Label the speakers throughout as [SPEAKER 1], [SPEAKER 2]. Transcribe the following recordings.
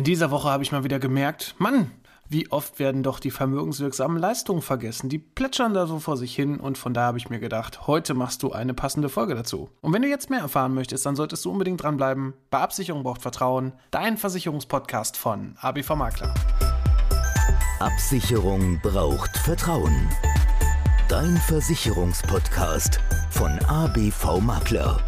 [SPEAKER 1] In dieser Woche habe ich mal wieder gemerkt, Mann, wie oft werden doch die vermögenswirksamen Leistungen vergessen? Die plätschern da so vor sich hin und von da habe ich mir gedacht, heute machst du eine passende Folge dazu. Und wenn du jetzt mehr erfahren möchtest, dann solltest du unbedingt dranbleiben. Bei Absicherung braucht Vertrauen, dein Versicherungspodcast von ABV Makler.
[SPEAKER 2] Absicherung braucht Vertrauen. Dein Versicherungspodcast von ABV Makler.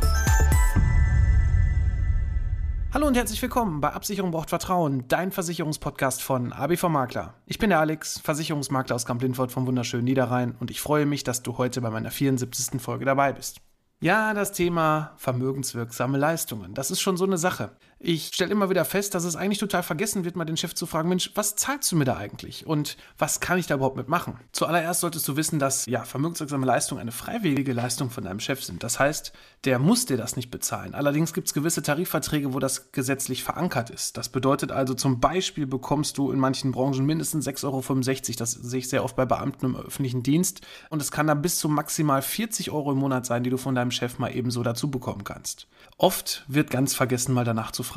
[SPEAKER 1] Hallo und herzlich willkommen bei Absicherung braucht Vertrauen, dein Versicherungspodcast von ABV Makler. Ich bin der Alex, Versicherungsmakler aus Kamp-Lindfort vom wunderschönen Niederrhein und ich freue mich, dass du heute bei meiner 74. Folge dabei bist. Ja, das Thema vermögenswirksame Leistungen. Das ist schon so eine Sache. Ich stelle immer wieder fest, dass es eigentlich total vergessen wird, mal den Chef zu fragen, Mensch, was zahlst du mir da eigentlich? Und was kann ich da überhaupt mitmachen? Zuallererst solltest du wissen, dass ja, vermögenswirksame Leistungen eine freiwillige Leistung von deinem Chef sind. Das heißt, der muss dir das nicht bezahlen. Allerdings gibt es gewisse Tarifverträge, wo das gesetzlich verankert ist. Das bedeutet also zum Beispiel bekommst du in manchen Branchen mindestens 6,65 Euro. Das sehe ich sehr oft bei Beamten im öffentlichen Dienst. Und es kann dann bis zu maximal 40 Euro im Monat sein, die du von deinem Chef mal ebenso dazu bekommen kannst. Oft wird ganz vergessen, mal danach zu fragen.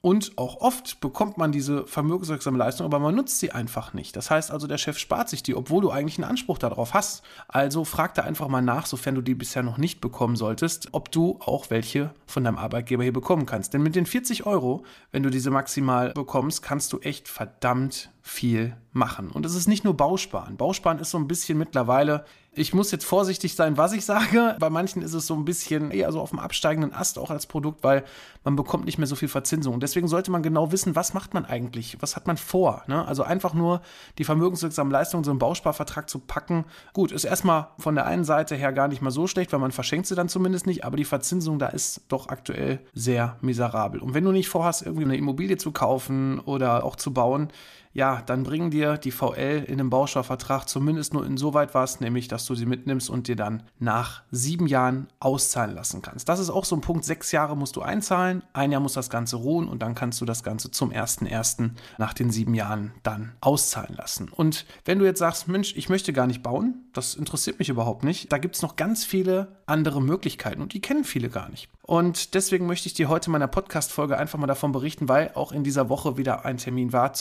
[SPEAKER 1] Und auch oft bekommt man diese vermögenswirksame Leistung, aber man nutzt sie einfach nicht. Das heißt also, der Chef spart sich die, obwohl du eigentlich einen Anspruch darauf hast. Also frag da einfach mal nach, sofern du die bisher noch nicht bekommen solltest, ob du auch welche von deinem Arbeitgeber hier bekommen kannst. Denn mit den 40 Euro, wenn du diese maximal bekommst, kannst du echt verdammt viel machen. Und es ist nicht nur Bausparen. Bausparen ist so ein bisschen mittlerweile, ich muss jetzt vorsichtig sein, was ich sage. Bei manchen ist es so ein bisschen eher so auf dem absteigenden Ast auch als Produkt, weil man bekommt nicht mehr so viel Verzinsung. Und deswegen sollte man genau wissen, was macht man eigentlich? Was hat man vor? Ne? Also einfach nur die vermögenswirksamen Leistungen so einen Bausparvertrag zu packen. Gut, ist erstmal von der einen Seite her gar nicht mal so schlecht, weil man verschenkt sie dann zumindest nicht, aber die Verzinsung da ist doch aktuell sehr miserabel. Und wenn du nicht vorhast, irgendwie eine Immobilie zu kaufen oder auch zu bauen, ja, dann bringen dir die VL in dem Bausparvertrag zumindest nur insoweit was, nämlich dass du sie mitnimmst und dir dann nach sieben Jahren auszahlen lassen kannst. Das ist auch so ein Punkt, sechs Jahre musst du einzahlen, ein Jahr muss das Ganze ruhen und dann kannst du das Ganze zum 1.1. nach den sieben Jahren dann auszahlen lassen. Und wenn du jetzt sagst, Mensch, ich möchte gar nicht bauen, das interessiert mich überhaupt nicht, da gibt es noch ganz viele andere Möglichkeiten und die kennen viele gar nicht. Und deswegen möchte ich dir heute in meiner Podcast-Folge einfach mal davon berichten, weil auch in dieser Woche wieder ein Termin war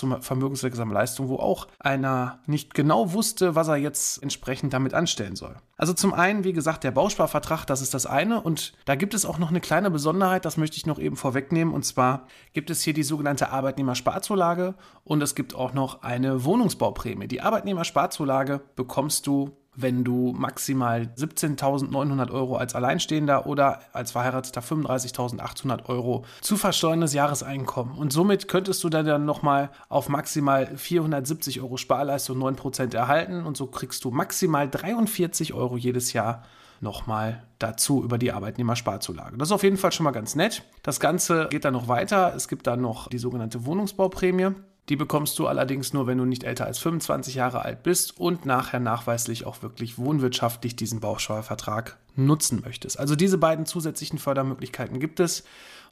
[SPEAKER 1] zur vermögenswirksamen Leistung, wo auch einer nicht genau wusste, was er jetzt entsprechend damit anstellen soll. Also zum einen, wie gesagt, der Bausparvertrag, das ist das eine. Und da gibt es auch noch eine kleine Besonderheit, das möchte ich noch eben vorwegnehmen. Und zwar gibt es hier die sogenannte Arbeitnehmersparzulage und es gibt auch noch eine Wohnungsbauprämie. Die Arbeitnehmersparzulage bekommst du wenn du maximal 17.900 Euro als Alleinstehender oder als Verheirateter 35.800 Euro zu versteuerndes Jahreseinkommen. Und somit könntest du dann nochmal auf maximal 470 Euro Sparleistung 9% erhalten und so kriegst du maximal 43 Euro jedes Jahr nochmal dazu über die Arbeitnehmersparzulage. Das ist auf jeden Fall schon mal ganz nett. Das Ganze geht dann noch weiter. Es gibt dann noch die sogenannte Wohnungsbauprämie. Die bekommst du allerdings nur, wenn du nicht älter als 25 Jahre alt bist und nachher nachweislich auch wirklich wohnwirtschaftlich diesen Bausteuervertrag nutzen möchtest. Also diese beiden zusätzlichen Fördermöglichkeiten gibt es.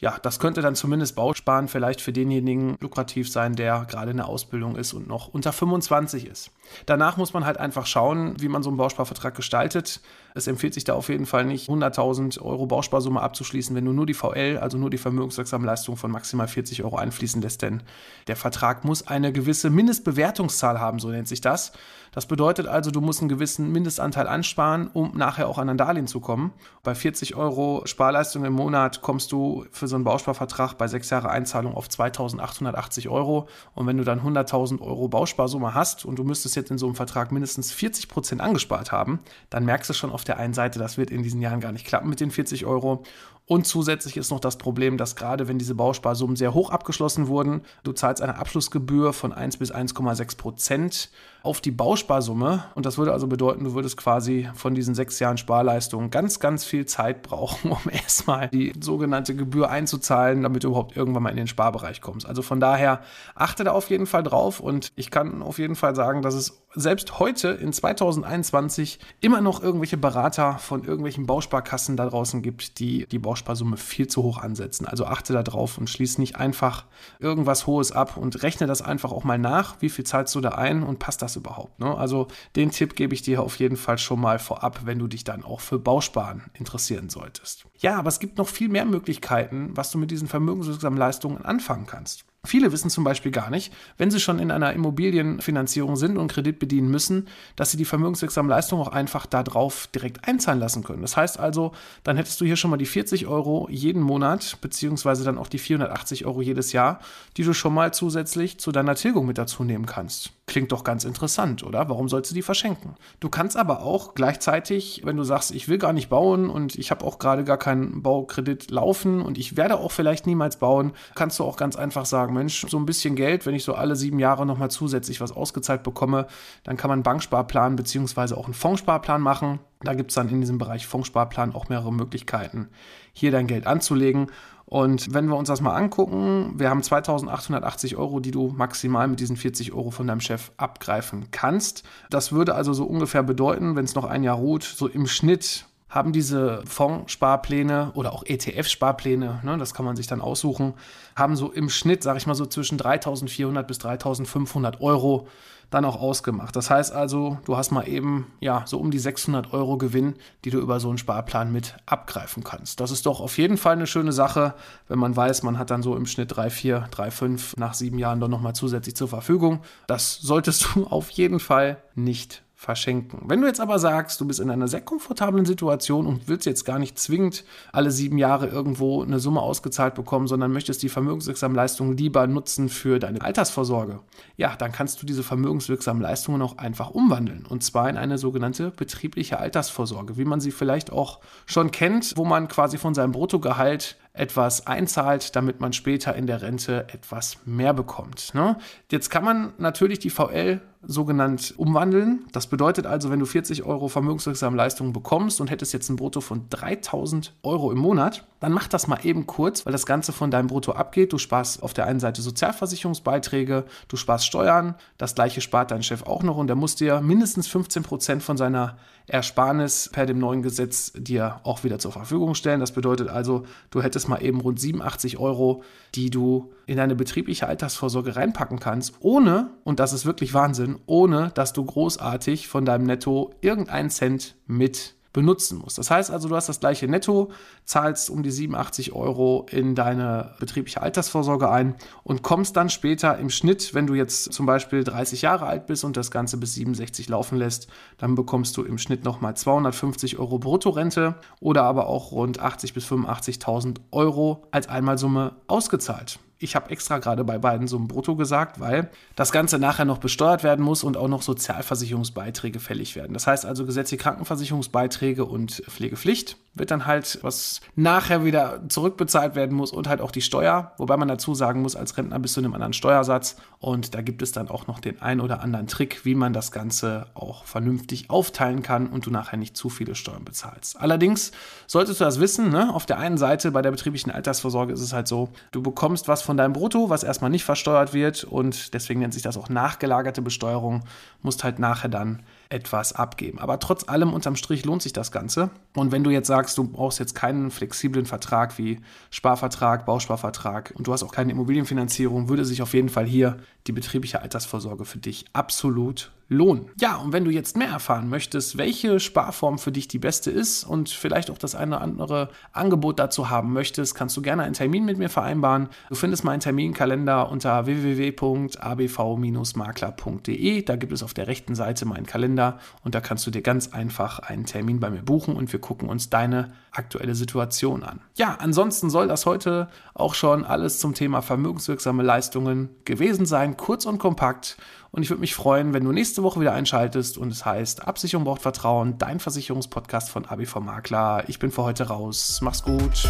[SPEAKER 1] Ja, das könnte dann zumindest Bausparen vielleicht für denjenigen lukrativ sein, der gerade in der Ausbildung ist und noch unter 25 ist. Danach muss man halt einfach schauen, wie man so einen Bausparvertrag gestaltet. Es empfiehlt sich da auf jeden Fall nicht, 100.000 Euro Bausparsumme abzuschließen, wenn du nur die VL, also nur die vermögenswirksame Leistung von maximal 40 Euro einfließen lässt, denn der Vertrag muss eine gewisse Mindestbewertungszahl haben, so nennt sich das. Das bedeutet also, du musst einen gewissen Mindestanteil ansparen, um nachher auch an ein Darlehen zu kommen. Bei 40 Euro Sparleistung im Monat kommst du für so einen Bausparvertrag bei sechs Jahre Einzahlung auf 2.880 Euro. Und wenn du dann 100.000 Euro Bausparsumme hast und du müsstest jetzt in so einem Vertrag mindestens 40 Prozent angespart haben, dann merkst du schon auf der einen Seite, das wird in diesen Jahren gar nicht klappen mit den 40 Euro. Und zusätzlich ist noch das Problem, dass gerade wenn diese Bausparsummen sehr hoch abgeschlossen wurden, du zahlst eine Abschlussgebühr von 1 bis 1,6 Prozent auf die Bausparsumme. Und das würde also bedeuten, du würdest quasi von diesen sechs Jahren Sparleistung ganz, ganz viel Zeit brauchen, um erstmal die sogenannte Gebühr einzuzahlen, damit du überhaupt irgendwann mal in den Sparbereich kommst. Also von daher achte da auf jeden Fall drauf und ich kann auf jeden Fall sagen, dass es selbst heute in 2021 immer noch irgendwelche Berater von irgendwelchen Bausparkassen da draußen gibt, die die Bausparsumme viel zu hoch ansetzen. Also achte da drauf und schließ nicht einfach irgendwas Hohes ab und rechne das einfach auch mal nach, wie viel zahlst du da ein und passt das überhaupt. Ne? Also den Tipp gebe ich dir auf jeden Fall schon mal vorab, wenn du dich dann auch für Bausparen interessieren solltest. Ja, aber es gibt noch viel mehr Möglichkeiten, was du mit diesen vermögenswirksamen Leistungen anfangen kannst. Viele wissen zum Beispiel gar nicht, wenn sie schon in einer Immobilienfinanzierung sind und Kredit bedienen müssen, dass sie die vermögenswirksamen Leistungen auch einfach darauf direkt einzahlen lassen können. Das heißt also, dann hättest du hier schon mal die 40 Euro jeden Monat, beziehungsweise dann auch die 480 Euro jedes Jahr, die du schon mal zusätzlich zu deiner Tilgung mit dazu nehmen kannst. Klingt doch ganz interessant, oder? Warum sollst du die verschenken? Du kannst aber auch gleichzeitig, wenn du sagst, ich will gar nicht bauen und ich habe auch gerade gar keinen Baukredit laufen und ich werde auch vielleicht niemals bauen, kannst du auch ganz einfach sagen, Mensch, so ein bisschen Geld, wenn ich so alle sieben Jahre nochmal zusätzlich was ausgezahlt bekomme, dann kann man einen Banksparplan beziehungsweise auch einen Fondssparplan machen. Da gibt es dann in diesem Bereich Fondssparplan auch mehrere Möglichkeiten, hier dein Geld anzulegen. Und wenn wir uns das mal angucken, wir haben 2880 Euro, die du maximal mit diesen 40 Euro von deinem Chef abgreifen kannst. Das würde also so ungefähr bedeuten, wenn es noch ein Jahr ruht, so im Schnitt haben diese Fondssparpläne oder auch ETF-Sparpläne, ne, das kann man sich dann aussuchen, haben so im Schnitt, sage ich mal so zwischen 3.400 bis 3.500 Euro dann auch ausgemacht. Das heißt also, du hast mal eben ja so um die 600 Euro Gewinn, die du über so einen Sparplan mit abgreifen kannst. Das ist doch auf jeden Fall eine schöne Sache, wenn man weiß, man hat dann so im Schnitt 3, 4, 3, 5 nach sieben Jahren dann nochmal zusätzlich zur Verfügung. Das solltest du auf jeden Fall nicht verschenken. Wenn du jetzt aber sagst, du bist in einer sehr komfortablen Situation und willst jetzt gar nicht zwingend alle sieben Jahre irgendwo eine Summe ausgezahlt bekommen, sondern möchtest die vermögenswirksamen Leistungen lieber nutzen für deine Altersvorsorge, ja, dann kannst du diese vermögenswirksamen Leistungen auch einfach umwandeln. Und zwar in eine sogenannte betriebliche Altersvorsorge, wie man sie vielleicht auch schon kennt, wo man quasi von seinem Bruttogehalt etwas einzahlt, damit man später in der Rente etwas mehr bekommt. Ne? Jetzt kann man natürlich die VL sogenannt umwandeln. Das bedeutet also, wenn du 40 Euro vermögenswirksame Leistungen bekommst und hättest jetzt ein Brutto von 3000 Euro im Monat, dann mach das mal eben kurz, weil das Ganze von deinem Brutto abgeht. Du sparst auf der einen Seite Sozialversicherungsbeiträge, du sparst Steuern, das gleiche spart dein Chef auch noch und der muss dir mindestens 15 Prozent von seiner Ersparnis per dem neuen Gesetz dir auch wieder zur Verfügung stellen. Das bedeutet also, du hättest mal eben rund 87 Euro, die du in deine betriebliche Altersvorsorge reinpacken kannst, ohne, und das ist wirklich Wahnsinn, ohne dass du großartig von deinem Netto irgendeinen Cent mit benutzen musst. Das heißt also, du hast das gleiche Netto, zahlst um die 87 Euro in deine betriebliche Altersvorsorge ein und kommst dann später im Schnitt, wenn du jetzt zum Beispiel 30 Jahre alt bist und das Ganze bis 67 laufen lässt, dann bekommst du im Schnitt nochmal 250 Euro Bruttorente oder aber auch rund 80 bis 85.000 Euro als Einmalsumme ausgezahlt ich habe extra gerade bei beiden so ein Brutto gesagt, weil das Ganze nachher noch besteuert werden muss und auch noch Sozialversicherungsbeiträge fällig werden. Das heißt also gesetzliche Krankenversicherungsbeiträge und Pflegepflicht wird dann halt, was nachher wieder zurückbezahlt werden muss und halt auch die Steuer, wobei man dazu sagen muss, als Rentner bist du in einem anderen Steuersatz und da gibt es dann auch noch den ein oder anderen Trick, wie man das Ganze auch vernünftig aufteilen kann und du nachher nicht zu viele Steuern bezahlst. Allerdings solltest du das wissen, ne? auf der einen Seite bei der betrieblichen Altersvorsorge ist es halt so, du bekommst was von deinem Brutto, was erstmal nicht versteuert wird und deswegen nennt sich das auch nachgelagerte Besteuerung, musst halt nachher dann etwas abgeben. Aber trotz allem unterm Strich lohnt sich das Ganze. Und wenn du jetzt sagst, du brauchst jetzt keinen flexiblen Vertrag wie Sparvertrag, Bausparvertrag und du hast auch keine Immobilienfinanzierung, würde sich auf jeden Fall hier die betriebliche Altersvorsorge für dich absolut lohnen. Ja, und wenn du jetzt mehr erfahren möchtest, welche Sparform für dich die beste ist und vielleicht auch das eine oder andere Angebot dazu haben möchtest, kannst du gerne einen Termin mit mir vereinbaren. Du findest meinen Terminkalender unter www.abv-makler.de. Da gibt es auf der rechten Seite meinen Kalender Kalender und da kannst du dir ganz einfach einen Termin bei mir buchen und wir gucken uns deine aktuelle Situation an. Ja, ansonsten soll das heute auch schon alles zum Thema vermögenswirksame Leistungen gewesen sein, kurz und kompakt. Und ich würde mich freuen, wenn du nächste Woche wieder einschaltest und es heißt Absicherung braucht Vertrauen, dein Versicherungspodcast von ABV Makler. Ich bin für heute raus. Mach's gut.